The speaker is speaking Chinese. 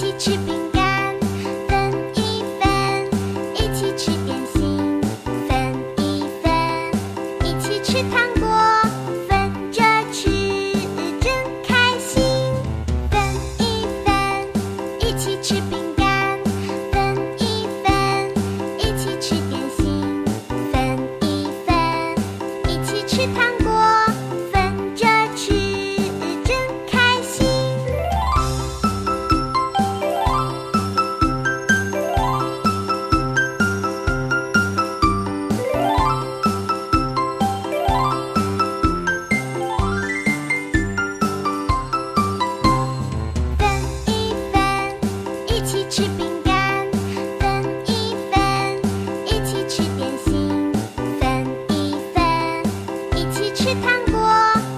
一起吃饼干分一分一起吃点心分一分一起吃糖果分着吃真开心分一分一起吃饼干分一分一起吃点心分一分一起吃糖果。吃饼干分一分一起吃点心分一分一起吃糖果。